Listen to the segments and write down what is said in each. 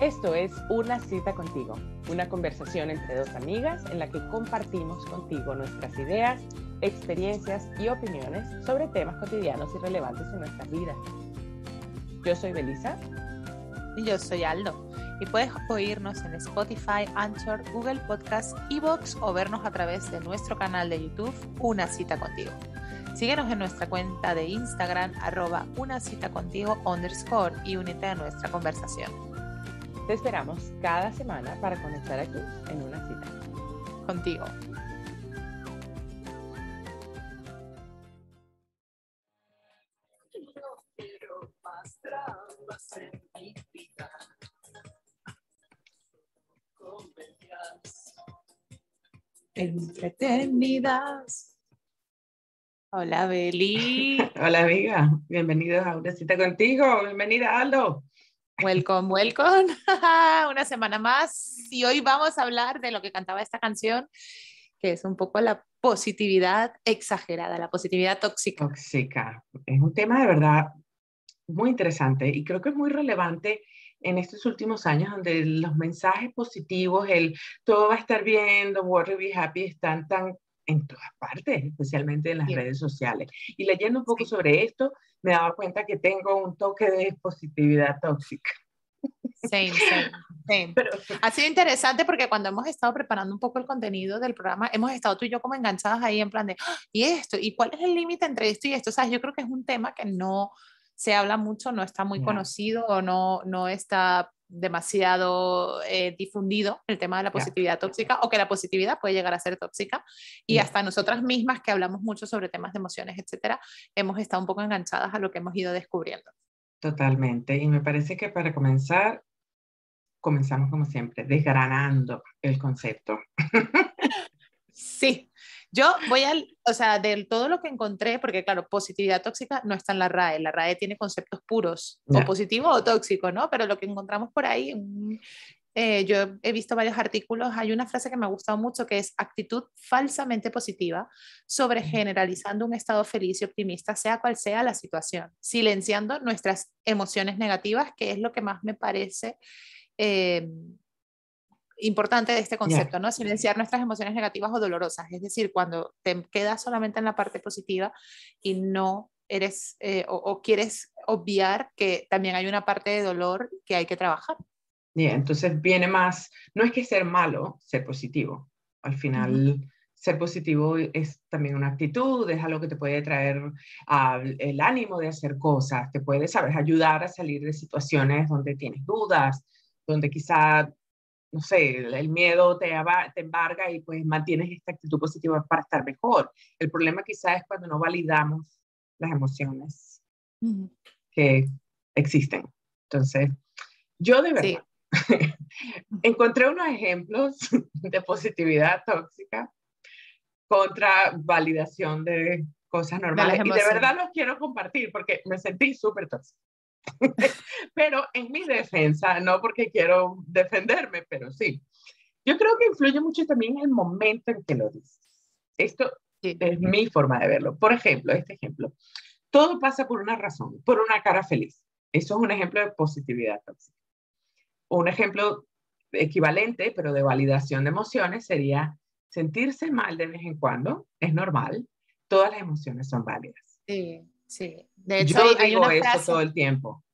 Esto es Una cita contigo, una conversación entre dos amigas en la que compartimos contigo nuestras ideas, experiencias y opiniones sobre temas cotidianos y relevantes en nuestras vidas. Yo soy Belisa. Y yo soy Aldo. Y puedes oírnos en Spotify, Anchor, Google Podcast, Evox o vernos a través de nuestro canal de YouTube Una cita contigo. Síguenos en nuestra cuenta de Instagram, arroba una cita contigo underscore y únete a nuestra conversación. Te esperamos cada semana para conectar aquí en una cita. Contigo. Entretenidas. Hola, Beli. Hola, amiga. Bienvenidos a una cita contigo. Bienvenida, Aldo. Welcome, welcome. una semana más. Y hoy vamos a hablar de lo que cantaba esta canción, que es un poco la positividad exagerada, la positividad tóxica. Tóxica. Es un tema de verdad muy interesante y creo que es muy relevante en estos últimos años donde los mensajes positivos, el todo va a estar bien, don't worry, be happy, están tan en todas partes, especialmente en las redes sociales. Y leyendo un poco sobre esto, me daba cuenta que tengo un toque de positividad tóxica. Sí, sí, Pero, ha sido interesante porque cuando hemos estado preparando un poco el contenido del programa, hemos estado tú y yo como enganchadas ahí en plan de, ¡Ah! ¿y esto? ¿Y cuál es el límite entre esto y esto? O sea, yo creo que es un tema que no se habla mucho, no está muy conocido o no, no está demasiado eh, difundido el tema de la positividad tóxica o que la positividad puede llegar a ser tóxica y hasta nosotras mismas que hablamos mucho sobre temas de emociones, etcétera, hemos estado un poco enganchadas a lo que hemos ido descubriendo. Totalmente. Y me parece que para comenzar, comenzamos como siempre, desgranando el concepto. sí, yo voy al, o sea, de todo lo que encontré, porque claro, positividad tóxica no está en la RAE, la RAE tiene conceptos puros, o positivo o tóxico, ¿no? Pero lo que encontramos por ahí, eh, yo he visto varios artículos, hay una frase que me ha gustado mucho que es actitud falsamente positiva sobre generalizando un estado feliz y optimista, sea cual sea la situación, silenciando nuestras emociones negativas, que es lo que más me parece... Eh, importante de este concepto, ¿no? Silenciar nuestras emociones negativas o dolorosas, es decir, cuando te quedas solamente en la parte positiva y no eres eh, o, quieres obviar que también hay una parte de dolor que hay que trabajar. Bien, entonces viene más, no es que ser malo, ser positivo. Al final, ser positivo es también una actitud, es algo que te puede traer el ánimo de hacer cosas, te puede, sabes, ayudar a salir de situaciones donde tienes dudas, donde quizá no sé, el miedo te, te embarga y pues mantienes esta actitud positiva para estar mejor. El problema quizás es cuando no validamos las emociones que existen. Entonces, yo de verdad encontré unos ejemplos de positividad tóxica contra validación de cosas normales. y de verdad los quiero compartir porque me sentí súper tóxica. pero en mi defensa, no porque quiero defenderme, pero sí. Yo creo que influye mucho también el momento en que lo dices. Esto es mi forma de verlo. Por ejemplo, este ejemplo. Todo pasa por una razón, por una cara feliz. Eso es un ejemplo de positividad tóxica. Un ejemplo equivalente, pero de validación de emociones, sería sentirse mal de vez en cuando. Es normal. Todas las emociones son válidas. Sí. Sí, de hecho, Yo hay, digo eso todo el tiempo.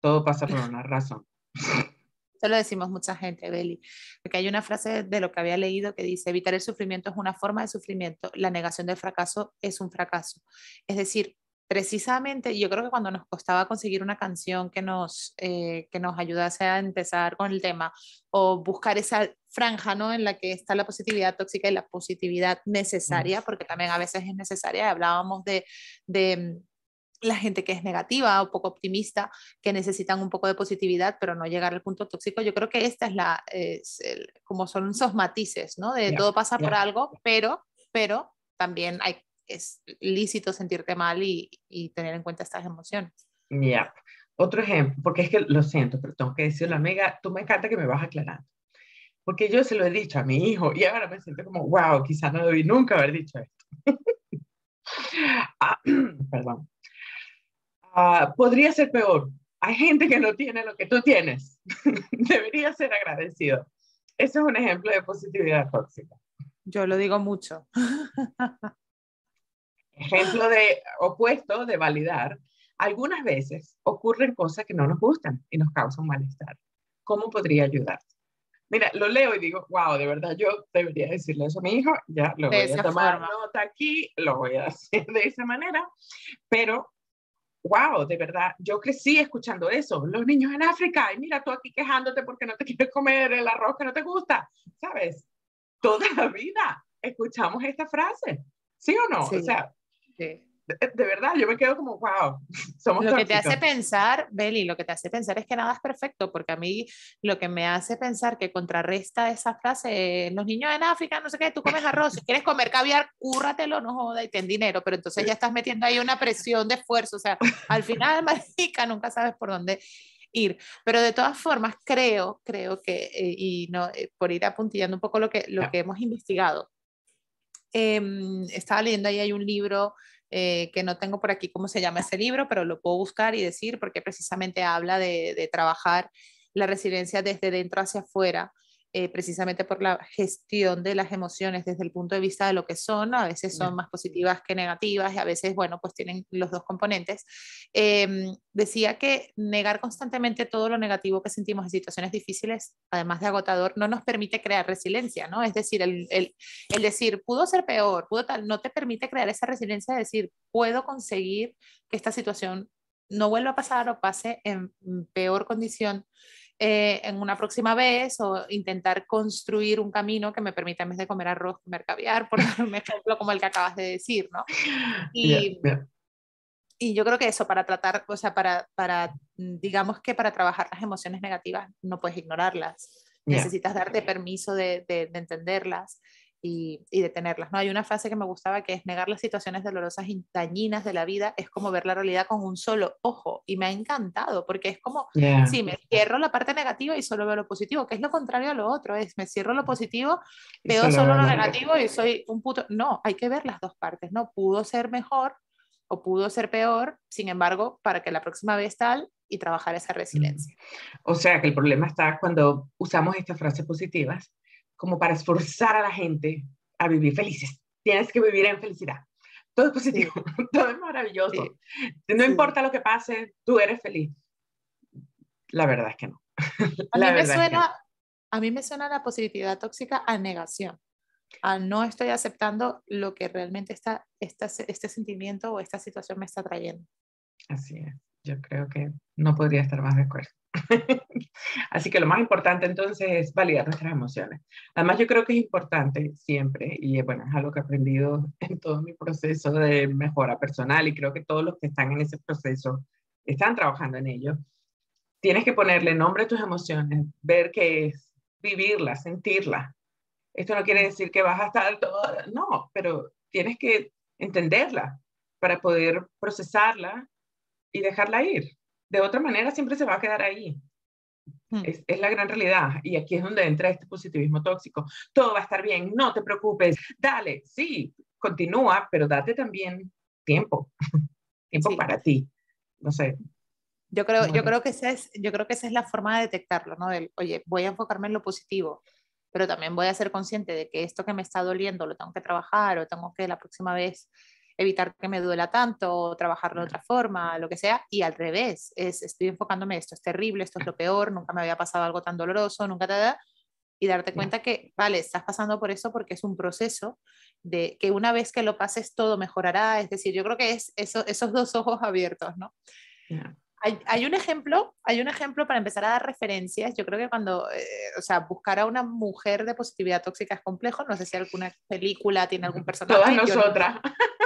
Todo pasa por una razón. Eso lo decimos mucha gente, Beli, porque hay una frase de lo que había leído que dice, evitar el sufrimiento es una forma de sufrimiento, la negación del fracaso es un fracaso. Es decir, precisamente yo creo que cuando nos costaba conseguir una canción que nos, eh, que nos ayudase a empezar con el tema o buscar esa franja ¿no? en la que está la positividad tóxica y la positividad necesaria, porque también a veces es necesaria, hablábamos de, de la gente que es negativa o poco optimista, que necesitan un poco de positividad, pero no llegar al punto tóxico. Yo creo que esta es la, como son esos matices, ¿no? De todo pasa por algo, pero, pero también hay, es lícito sentirte mal y, y tener en cuenta estas emociones. Ya. Otro ejemplo, porque es que lo siento, pero tengo que decirlo, amiga, tú me encanta que me vas aclarando. Porque yo se lo he dicho a mi hijo y ahora me siento como, wow, quizás no debí nunca haber dicho esto. ah, perdón. Ah, podría ser peor. hay gente que no tiene lo que tú tienes. Deberías ser agradecido. Ese es un ejemplo de positividad tóxica. Yo lo digo mucho. ejemplo de opuesto, de validar. Algunas veces ocurren cosas que no nos gustan y nos causan malestar. ¿Cómo podría ayudarte? Mira, lo leo y digo, wow, de verdad yo debería decirle eso a mi hijo, ya lo voy a tomar nota aquí, lo voy a hacer de esa manera, pero wow, de verdad, yo crecí escuchando eso, los niños en África, y mira tú aquí quejándote porque no te quieres comer el arroz que no te gusta, ¿sabes? Toda la vida escuchamos esta frase, ¿sí o no? O sea, sí de, verdad, yo me quedo como, wow, somos Lo que te hace pensar, Beli, lo que te hace pensar es que nada es perfecto, porque a mí lo que me hace pensar que contrarresta esa frase, los niños en África, no sé qué, tú comes arroz, si quieres comer caviar, cúrratelo, no joda y ten dinero, pero entonces ya estás metiendo ahí una presión de esfuerzo, o sea, al final, marica, nunca sabes por dónde ir. Pero de todas formas, creo, creo que, eh, y no, eh, por ir apuntillando un poco lo que, lo que hemos investigado, em, estaba leyendo ahí, hay un libro eh, que no tengo por aquí cómo se llama ese libro, pero lo puedo buscar y decir porque precisamente habla de, trabajar la resiliencia desde dentro hacia afuera eh, precisamente por la gestión de las emociones desde el punto de vista de lo que son, a veces son más positivas que negativas y a veces, bueno, pues tienen los dos componentes. Em, decía que negar constantemente todo lo negativo que sentimos en situaciones difíciles, además de agotador, no nos permite crear resiliencia, ¿no? Es decir, el, el, el decir, pudo ser peor, pudo tal, no te permite crear esa resiliencia de decir, puedo conseguir que esta situación no vuelva a pasar o pase en peor condición eh, en una próxima vez o intentar construir un camino que me permita en vez de comer arroz, comer caviar, por un ejemplo como el que acabas de decir, ¿no? Y, y yo creo que eso, para tratar, o sea, para, para, digamos que para trabajar las emociones negativas no puedes ignorarlas, necesitas darte permiso de, de, de entenderlas y, y, detenerlas. ¿no? Hay una frase que me gustaba que es negar las situaciones dolorosas y dañinas de la vida es como ver la realidad con un solo ojo y me ha encantado porque es como, si me cierro la parte negativa y solo veo lo positivo, que es lo contrario a lo otro, es me cierro lo positivo, veo solo lo negativo y soy un puto... No, hay que ver las dos partes, ¿no? Pudo ser mejor o pudo ser peor, sin embargo, para que la próxima vez tal y trabajar esa resiliencia. O sea que el problema está cuando usamos estas frases positivas como para esforzar a la gente a vivir felices. Tienes que vivir en felicidad. Todo es positivo, todo es maravilloso. No importa lo que pase, tú eres feliz. La verdad es que no. A mí, me suena, a mí me suena la positividad tóxica a negación. A no estoy aceptando lo que realmente está, este sentimiento o esta situación me está trayendo. Así es. Yo creo que no podría estar más de acuerdo. Así que lo más importante entonces es validar nuestras emociones. Además, yo creo que es importante siempre, y bueno, es algo que he aprendido en todo mi proceso de mejora personal, y creo que todos los que están en ese proceso están trabajando en ello. Tienes que ponerle nombre a tus emociones, ver qué es, vivirla, sentirla. Esto no quiere decir que vas a estar todo, no, pero tienes que entenderla para poder procesarla y dejarla ir de otra manera siempre se va a quedar ahí. Hmm. Es, es, la gran realidad. Y aquí es donde entra este positivismo tóxico. Todo va a estar bien, no te preocupes, dale, sí, continúa, pero date también tiempo, tiempo para ti. No sé. Yo creo, yo, creo que esa es, yo creo que esa es la forma de detectarlo, ¿no? Del, oye, voy a enfocarme en lo positivo, pero también voy a ser consciente de que esto que me está doliendo lo tengo que trabajar o tengo que la próxima vez evitar que me duela tanto, trabajarlo de otra forma, lo que sea, y al revés, es estoy enfocándome, esto es terrible, esto es lo peor, nunca me había pasado algo tan doloroso, nunca te da, y darte cuenta que, vale, estás pasando por eso porque es un proceso de que una vez que lo pases todo mejorará, es decir, yo creo que es eso, esos dos ojos abiertos, ¿no? Hay, hay, un ejemplo, hay un ejemplo para empezar a dar referencias. Yo creo que cuando, eh, o sea, buscar a una mujer de positividad tóxica es complejo. No sé si alguna película tiene algún personaje. Todas nosotras.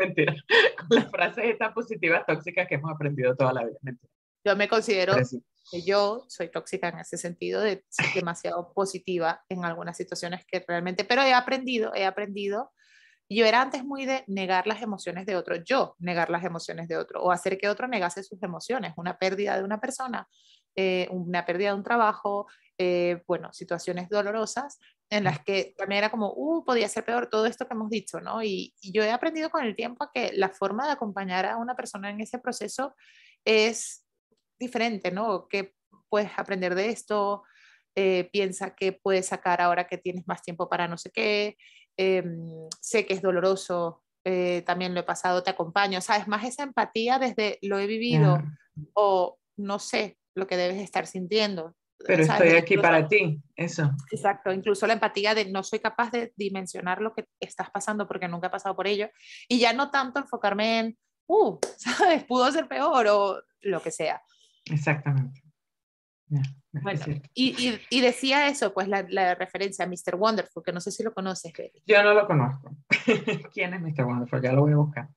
Mentira. Con las frases estas positivas tóxicas que hemos aprendido toda la vida. Mentira. Yo me considero que yo soy tóxica en ese sentido, de ser demasiado positiva en algunas situaciones que realmente, pero he aprendido, he aprendido. Yo era antes muy de negar las emociones de otro, yo negar las emociones de otro, o hacer que otro negase sus emociones, una pérdida de una persona, eh, una pérdida de un trabajo, eh, bueno, situaciones dolorosas en las que también era como, uh, podía ser peor todo esto que hemos dicho, ¿no? Y, yo he aprendido con el tiempo que la forma de acompañar a una persona en ese proceso es diferente, ¿no? ¿Qué puedes aprender de esto? Eh, piensa que puedes sacar ahora que tienes más tiempo para no sé qué. Em, sé que es doloroso, eh, también lo he pasado, te acompaño, ¿sabes? Más esa empatía desde lo he vivido o no sé lo que debes estar sintiendo. Pero estoy aquí para ti, eso. Exacto, incluso la empatía de no soy capaz de dimensionar lo que estás pasando porque nunca he pasado por ello. Y ya no tanto enfocarme en, uh, ¿sabes? Pudo ser peor o lo que sea. Exactamente. bueno, y, y, decía eso, pues la, la, referencia a Mr. Wonderful, que no sé si lo conoces. Yo no lo conozco. ¿Quién es Mr. Wonderful? Ya lo voy a buscar.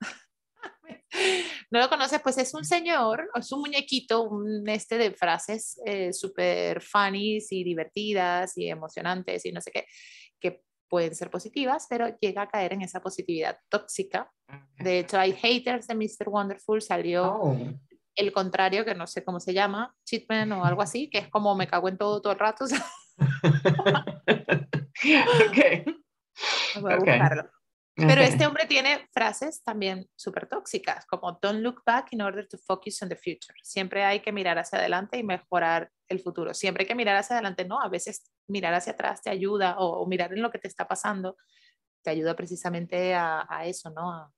no lo conoces, pues es un señor, es un muñequito, un este de frases eh, súper funny y divertidas y emocionantes y no sé qué, que pueden ser positivas, pero llega a caer en esa positividad tóxica. De hecho, hay haters de Mr. Wonderful, salió oh. el contrario, que no sé cómo se llama, Cheatman o algo así, que es como me cago en todo todo el rato. ok. Voy a buscarlo. Pero este hombre tiene frases también súper tóxicas, como don't look back in order to focus on the future. Siempre hay que mirar hacia adelante y mejorar el futuro. Siempre hay que mirar hacia adelante, no, a veces mirar hacia atrás te ayuda o, mirar en lo que te está pasando te ayuda precisamente a, eso, ¿no?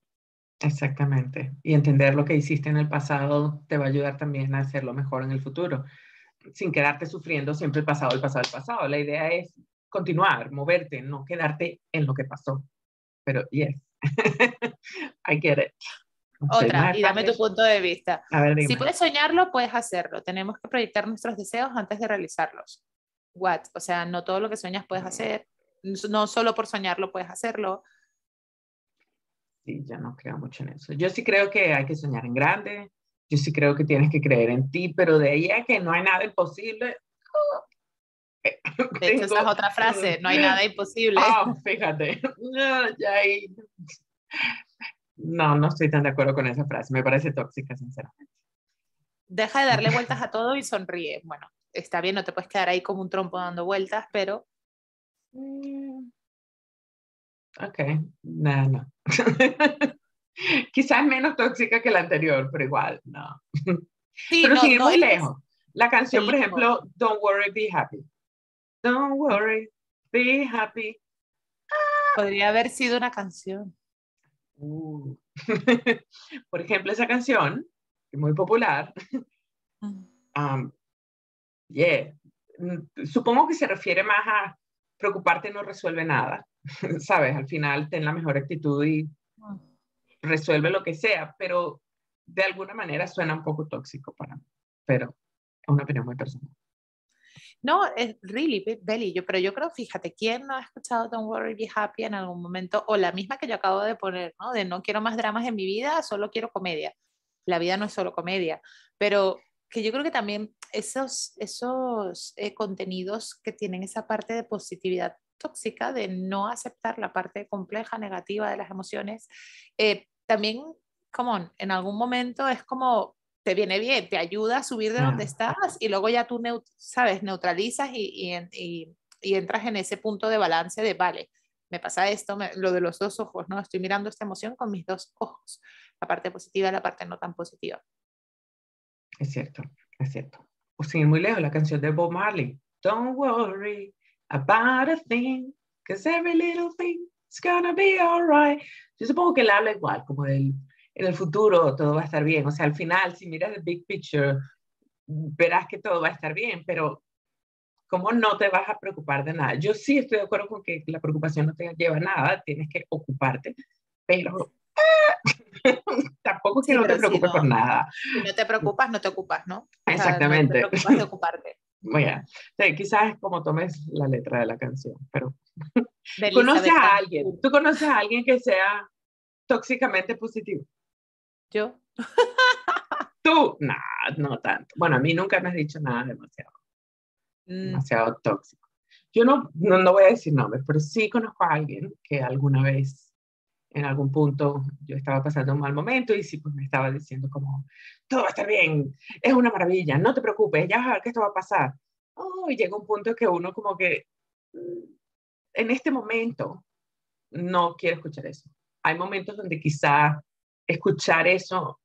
Exactamente. Y entender lo que hiciste en el pasado te va a ayudar también a hacerlo mejor en el futuro, sin quedarte sufriendo siempre el pasado, el pasado, el pasado. La idea es continuar, moverte, no quedarte en lo que pasó pero yes, I get it. Otra, y dame tu punto de vista. si puedes soñarlo, puedes hacerlo. Tenemos que proyectar nuestros deseos antes de realizarlos. What? O sea, no todo lo que sueñas puedes hacer. No solo por soñarlo puedes hacerlo. Sí, yo no creo mucho en eso. Yo sí creo que hay que soñar en grande. Yo sí creo que tienes que creer en ti, pero de ahí a que no hay nada imposible, de hecho, esa es otra frase, no hay nada imposible. Oh, fíjate, no, ya No, no estoy tan de acuerdo con esa frase, me parece tóxica, sinceramente. Deja de darle vueltas a todo y sonríe. Bueno, está bien, no te puedes quedar ahí como un trompo dando vueltas, pero... Mm, ok, no, no. Quizás menos tóxica que la anterior, pero igual, no. Sí, pero no, sigue muy lejos. La canción, por ejemplo, Don't Worry, Be Happy. Don't worry, be happy. Podría haber sido una canción. Uh. Por ejemplo, esa canción, muy popular. Um, yeah. Supongo que se refiere más a preocuparte no resuelve nada. Sabes, al final ten la mejor actitud y resuelve lo que sea, pero de alguna manera suena un poco tóxico para mí. Pero es una opinión muy personal. No, es really, Belly, yo, pero yo creo, fíjate, ¿quién no ha escuchado Don't Worry, Be Happy en algún momento? O la misma que yo acabo de poner, ¿no? De no quiero más dramas en mi vida, solo quiero comedia. La vida no es solo comedia, pero que yo creo que también esos, esos eh, contenidos que tienen esa parte de positividad tóxica, de no aceptar la parte compleja, negativa de las emociones, eh, también, como en algún momento es como te viene bien, te ayuda a subir de donde estás y luego ya tú, sabes, neutralizas y, y, y, entras en ese punto de balance de, vale, me pasa esto, lo de los dos ojos, ¿no? Estoy mirando esta emoción con mis dos ojos, la parte positiva y la parte no tan positiva. Es cierto, es cierto. O sin ir muy lejos, la canción de Bob Marley, Don't worry about a thing, because every little thing is gonna be alright. Yo supongo que él habla igual, como del en el futuro todo va a estar bien. O sea, al final, si miras el big picture, verás que todo va a estar bien, pero ¿cómo no te vas a preocupar de nada? Yo sí estoy de acuerdo con que la preocupación no te lleva a nada, tienes que ocuparte, pero tampoco que no te preocupes por nada. Si no te preocupas, no te ocupas, ¿no? Exactamente. no te preocupas de ocuparte. Bueno, quizás es como tomes la letra de la canción, pero conoces a alguien, tú conoces a alguien que sea tóxicamente positivo. ¿Yo? Tú, no, no tanto. Bueno, a mí nunca me has dicho nada demasiado, mm. demasiado tóxico. Yo no, no, voy a decir nombres, pero sí conozco a alguien que alguna vez, en algún punto, yo estaba pasando un mal momento y sí, pues me estaba diciendo como, todo va a estar bien, es una maravilla, no te preocupes, ya vas a ver que esto va a pasar. Oh, y llega un punto que uno como que, mm, en este momento, no quiere escuchar eso. Hay momentos donde quizá escuchar eso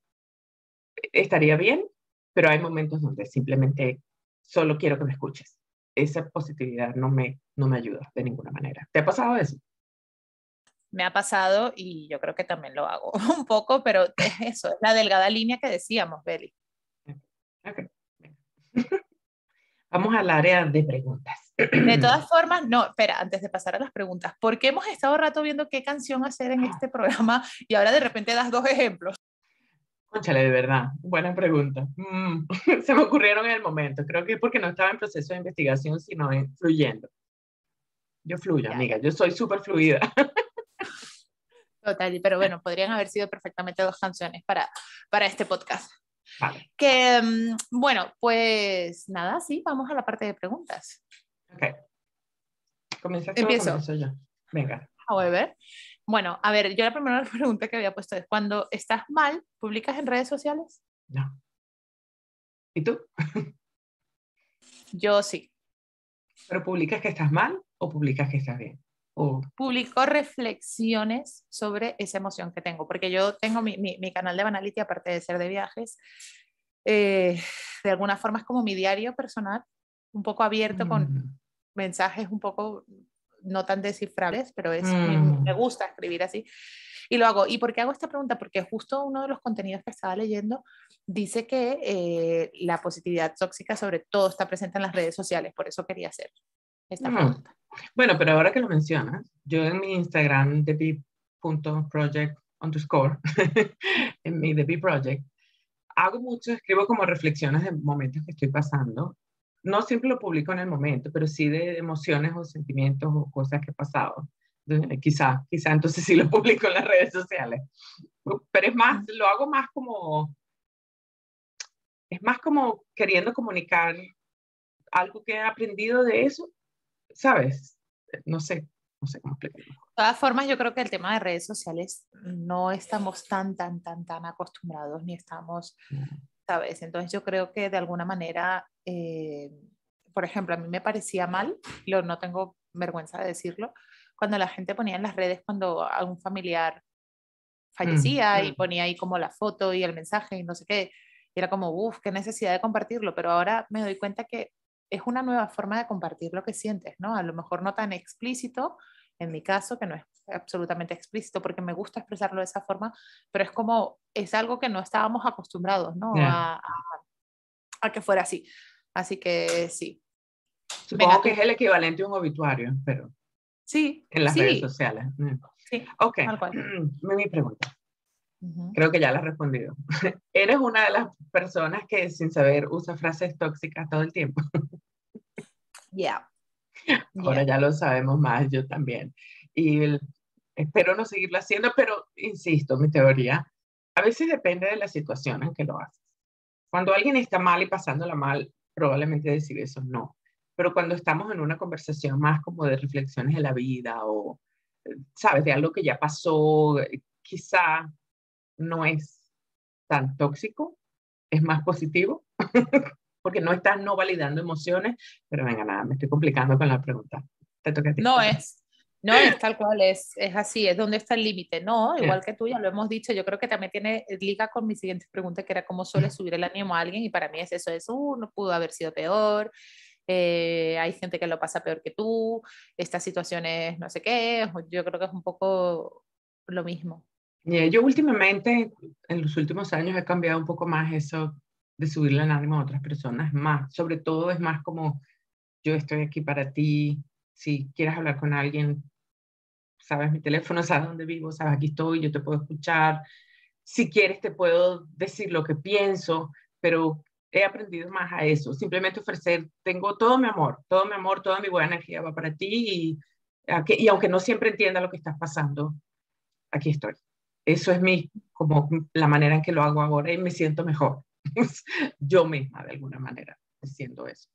estaría bien, pero hay momentos donde simplemente solo quiero que me escuches. Esa positividad no me, no me ayuda de ninguna manera. ¿Te ha pasado eso? Me ha pasado y yo creo que también lo hago un poco, pero es eso, es la delgada línea que decíamos, Beli. Okay. Vamos al área de preguntas. De todas formas, no, espera, antes de pasar a las preguntas, ¿por qué hemos estado rato viendo qué canción hacer en este programa y ahora de repente das dos ejemplos? Conchale, de verdad, buena pregunta. Mm, se me ocurrieron en el momento. Creo que porque no estaba en proceso de investigación, sino en fluyendo. Yo fluyo, amiga, yo soy súper fluida. Total, pero bueno, podrían haber sido perfectamente dos canciones para, para este podcast. Que, mm, bueno, pues nada, sí, vamos a la parte de preguntas. Ok. Comienza Empiezo. yo. Venga. A ver. Bueno, a ver, yo la primera pregunta que había puesto es, cuando estás mal, ¿publicas en redes sociales? No. ¿Y tú? yo sí. ¿Pero publicas que estás mal o publicas que estás bien? O... Publico reflexiones sobre esa emoción que tengo, porque yo tengo mi, mi, canal de Banality, aparte de ser de viajes, eh, de alguna forma es como mi diario personal, un poco abierto con mm. mensajes un poco no tan descifrables, pero es, mm. me, gusta escribir así. Y lo hago. ¿Y por qué hago esta pregunta? Porque justo uno de los contenidos que estaba leyendo dice que eh, la positividad tóxica sobre todo está presente en las redes sociales, por eso quería hacer esta mm. pregunta. Bueno, pero ahora que lo mencionas, yo en mi Instagram, project underscore, en mi The Project, hago mucho, escribo como reflexiones de momentos que estoy pasando. No siempre lo publico en el momento, pero sí de emociones o sentimientos o cosas que he pasado. quizá, quizá entonces sí lo publico en las redes sociales. Pero es más, lo hago más como, es más como queriendo comunicar algo que he aprendido de eso ¿sabes? No sé, no sé cómo explicarlo. De todas formas, yo creo que el tema de redes sociales no estamos tan, tan, tan, tan acostumbrados, ni estamos, ¿sabes? Entonces yo creo que de alguna manera, eh, por ejemplo, a mí me parecía mal, lo, no tengo vergüenza de decirlo, cuando la gente ponía en las redes cuando algún familiar fallecía mm, y mm. ponía ahí como la foto y el mensaje y no sé qué. Y era como, uff, qué necesidad de compartirlo, pero ahora me doy cuenta que es una nueva forma de compartir lo que sientes, ¿no? A lo mejor no tan explícito, en mi caso, que no es absolutamente explícito porque me gusta expresarlo de esa forma, pero es como, es algo que no estábamos acostumbrados, ¿no? A, que fuera así. Así que sí. Supongo que es el equivalente a un obituario, pero... Sí. En las redes sociales. Mm. Sí. Ok. Mi pregunta. Creo que ya la has respondido. ¿Eres una de las personas que sin saber usa frases tóxicas todo el tiempo? Ya. Ahora ya lo sabemos más, yo también. Y espero no seguirlo haciendo, pero insisto, mi teoría, a veces depende de la situación en que lo haces. Cuando alguien está mal y pasándola mal, probablemente decir eso no. Pero cuando estamos en una conversación más como de reflexiones de la vida o, sabes, de algo que ya pasó, quizá no es tan tóxico, es más positivo, porque no estás no validando emociones, pero venga, nada, me estoy complicando con la pregunta. Te toca a ti. No es, no es tal cual, es, es así, es donde está el límite, ¿no? Igual que tú, ya lo hemos dicho, yo creo que también tiene liga con mi siguiente pregunta, que era cómo suele subir el ánimo a alguien, y para mí es eso, es, uh, no pudo haber sido peor, eh, hay gente que lo pasa peor que tú, estas situaciones no sé qué, yo creo que es un poco lo mismo. Yo últimamente, en los últimos años, he cambiado un poco más eso de subirle el ánimo a otras personas, más, sobre todo es más como yo estoy aquí para ti, si quieres hablar con alguien, sabes mi teléfono, sabes dónde vivo, sabes aquí estoy, yo te puedo escuchar, si quieres te puedo decir lo que pienso, pero he aprendido más a eso, simplemente ofrecer, tengo todo mi amor, todo mi amor, toda mi buena energía va para ti y, y aunque no siempre entienda lo que estás pasando, aquí estoy eso es mi, como la manera en que lo hago ahora y me siento mejor. Yo misma, de alguna manera, siento eso.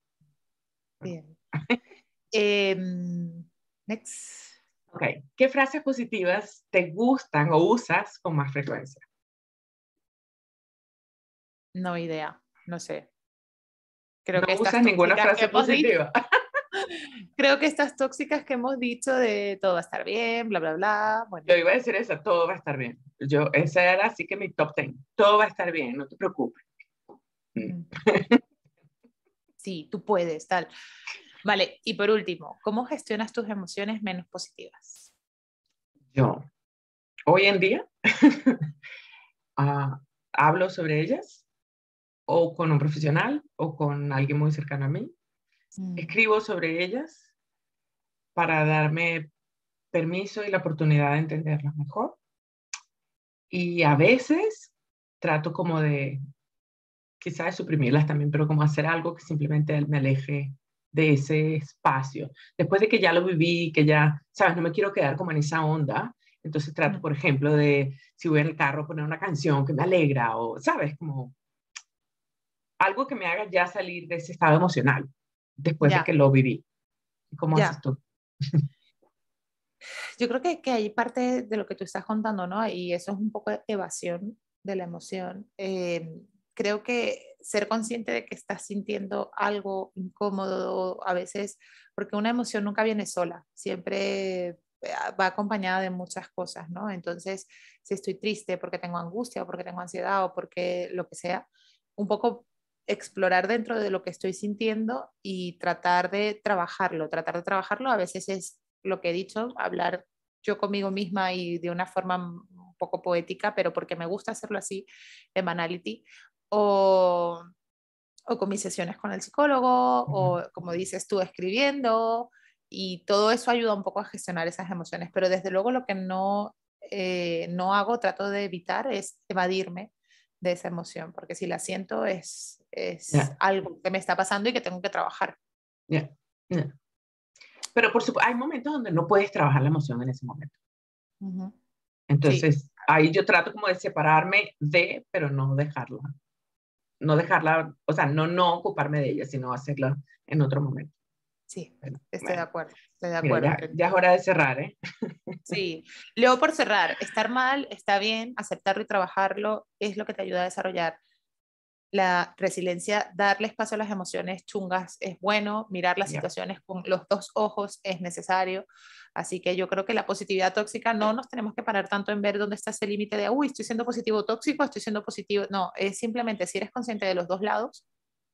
Bien. Em, next. Ok. ¿Qué frases positivas te gustan o usas con más frecuencia? No idea, no sé. Creo no que usas ninguna frase positiva. Creo que estas tóxicas que hemos dicho de todo va a estar bien, bla, bla, bla. Bueno. Yo iba a decir eso, todo va a estar bien. Yo, esa era así que mi top ten. Todo va a estar bien, no te preocupes. Mm. Sí, tú puedes, tal. Vale, y por último, ¿cómo gestionas tus emociones menos positivas? Yo, hoy en día, ah, hablo sobre ellas o con un profesional o con alguien muy cercano a mí. Mm. Escribo sobre ellas para darme permiso y la oportunidad de entenderlas mejor. Y a veces trato como de, quizás de suprimirlas también, pero como hacer algo que simplemente me aleje de ese espacio. Después de que ya lo viví, que ya, sabes, no me quiero quedar como en esa onda, entonces trato, Mm. por ejemplo, de, si voy en el carro, poner una canción que me alegra o, sabes, como algo que me haga ya salir de ese estado emocional después Ya. de que lo viví. ¿Cómo Ya. haces tú? Yo creo que, que hay parte de lo que tú estás contando, ¿no? Y eso es un poco evasión de la emoción. Eh, creo que ser consciente de que estás sintiendo algo incómodo a veces, porque una emoción nunca viene sola, siempre eh, va acompañada de muchas cosas, ¿no? Entonces, si estoy triste porque tengo angustia o porque tengo ansiedad o porque lo que sea, un poco explorar dentro de lo que estoy sintiendo y tratar de trabajarlo. Tratar de trabajarlo a veces es lo que he dicho, hablar yo conmigo misma y de una forma un poco poética, pero porque me gusta hacerlo así, en Manality, o, o con mis sesiones con el psicólogo, o como dices tú, escribiendo, y todo eso ayuda un poco a gestionar esas emociones, pero desde luego lo que no, eh, no hago, trato de evitar es evadirme de esa emoción, porque si la siento es, es algo que me está pasando y que tengo que trabajar. Ya, ya. Pero por supuesto, hay momentos donde no puedes trabajar la emoción en ese momento. Entonces, ahí yo trato como de separarme de, pero no dejarla. No dejarla, o sea, no no ocuparme de ella, sino hacerla en otro momento. Sí, Bueno, estoy de acuerdo, estoy de Mira, acuerdo. ya, ya es hora de cerrar, ¿eh? Sí, luego por cerrar, estar mal está bien, aceptarlo y trabajarlo es lo que te ayuda a desarrollar la resiliencia, darle espacio a las emociones chungas es bueno, mirar las situaciones con los dos ojos es necesario. Así que yo creo que la positividad tóxica no nos tenemos que parar tanto en ver dónde está ese límite de, uy, estoy siendo positivo tóxico, estoy siendo positivo. No, es simplemente si eres consciente de los dos lados,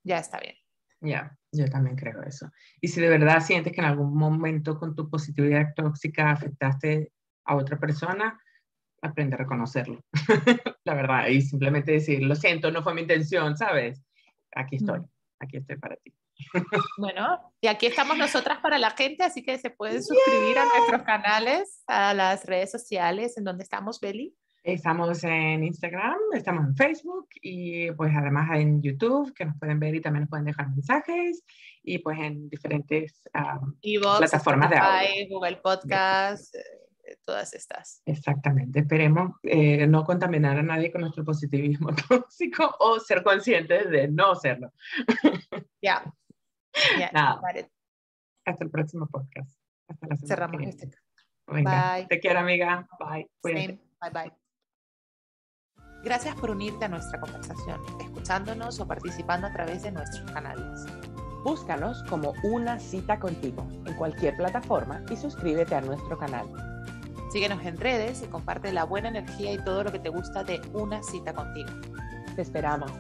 ya está bien. Ya, yo también creo eso. Y si de verdad sientes que en algún momento con tu positividad tóxica afectaste a otra persona, aprende a reconocerlo. La verdad, y simplemente decir, lo siento, no fue mi intención, ¿sabes? Aquí estoy, Mm. aquí estoy para ti. Bueno, y aquí estamos nosotras para la gente, así que se pueden suscribir a nuestros canales, a las redes sociales en donde estamos, Beli. Estamos en Instagram, estamos en Facebook y pues además en YouTube, que nos pueden ver y también nos pueden dejar mensajes y pues en diferentes, Evox, Plataformas de audio. Spotify, Google Podcast, eh, todas estas. exactamente, esperemos eh, no contaminar a nadie con nuestro positivismo tóxico o ser conscientes de no serlo. Ya. Nada. vale, Hasta el próximo podcast. Hasta la semana cerramos este. Venga, Bye. te quiero amiga. Bye. Bye bye. Gracias por unirte a nuestra conversación, escuchándonos o participando a través de nuestros canales. Búscanos como Una Cita Contigo en cualquier plataforma y suscríbete a nuestro canal. Síguenos en redes y comparte la buena energía y todo lo que te gusta de una cita contigo. Te esperamos.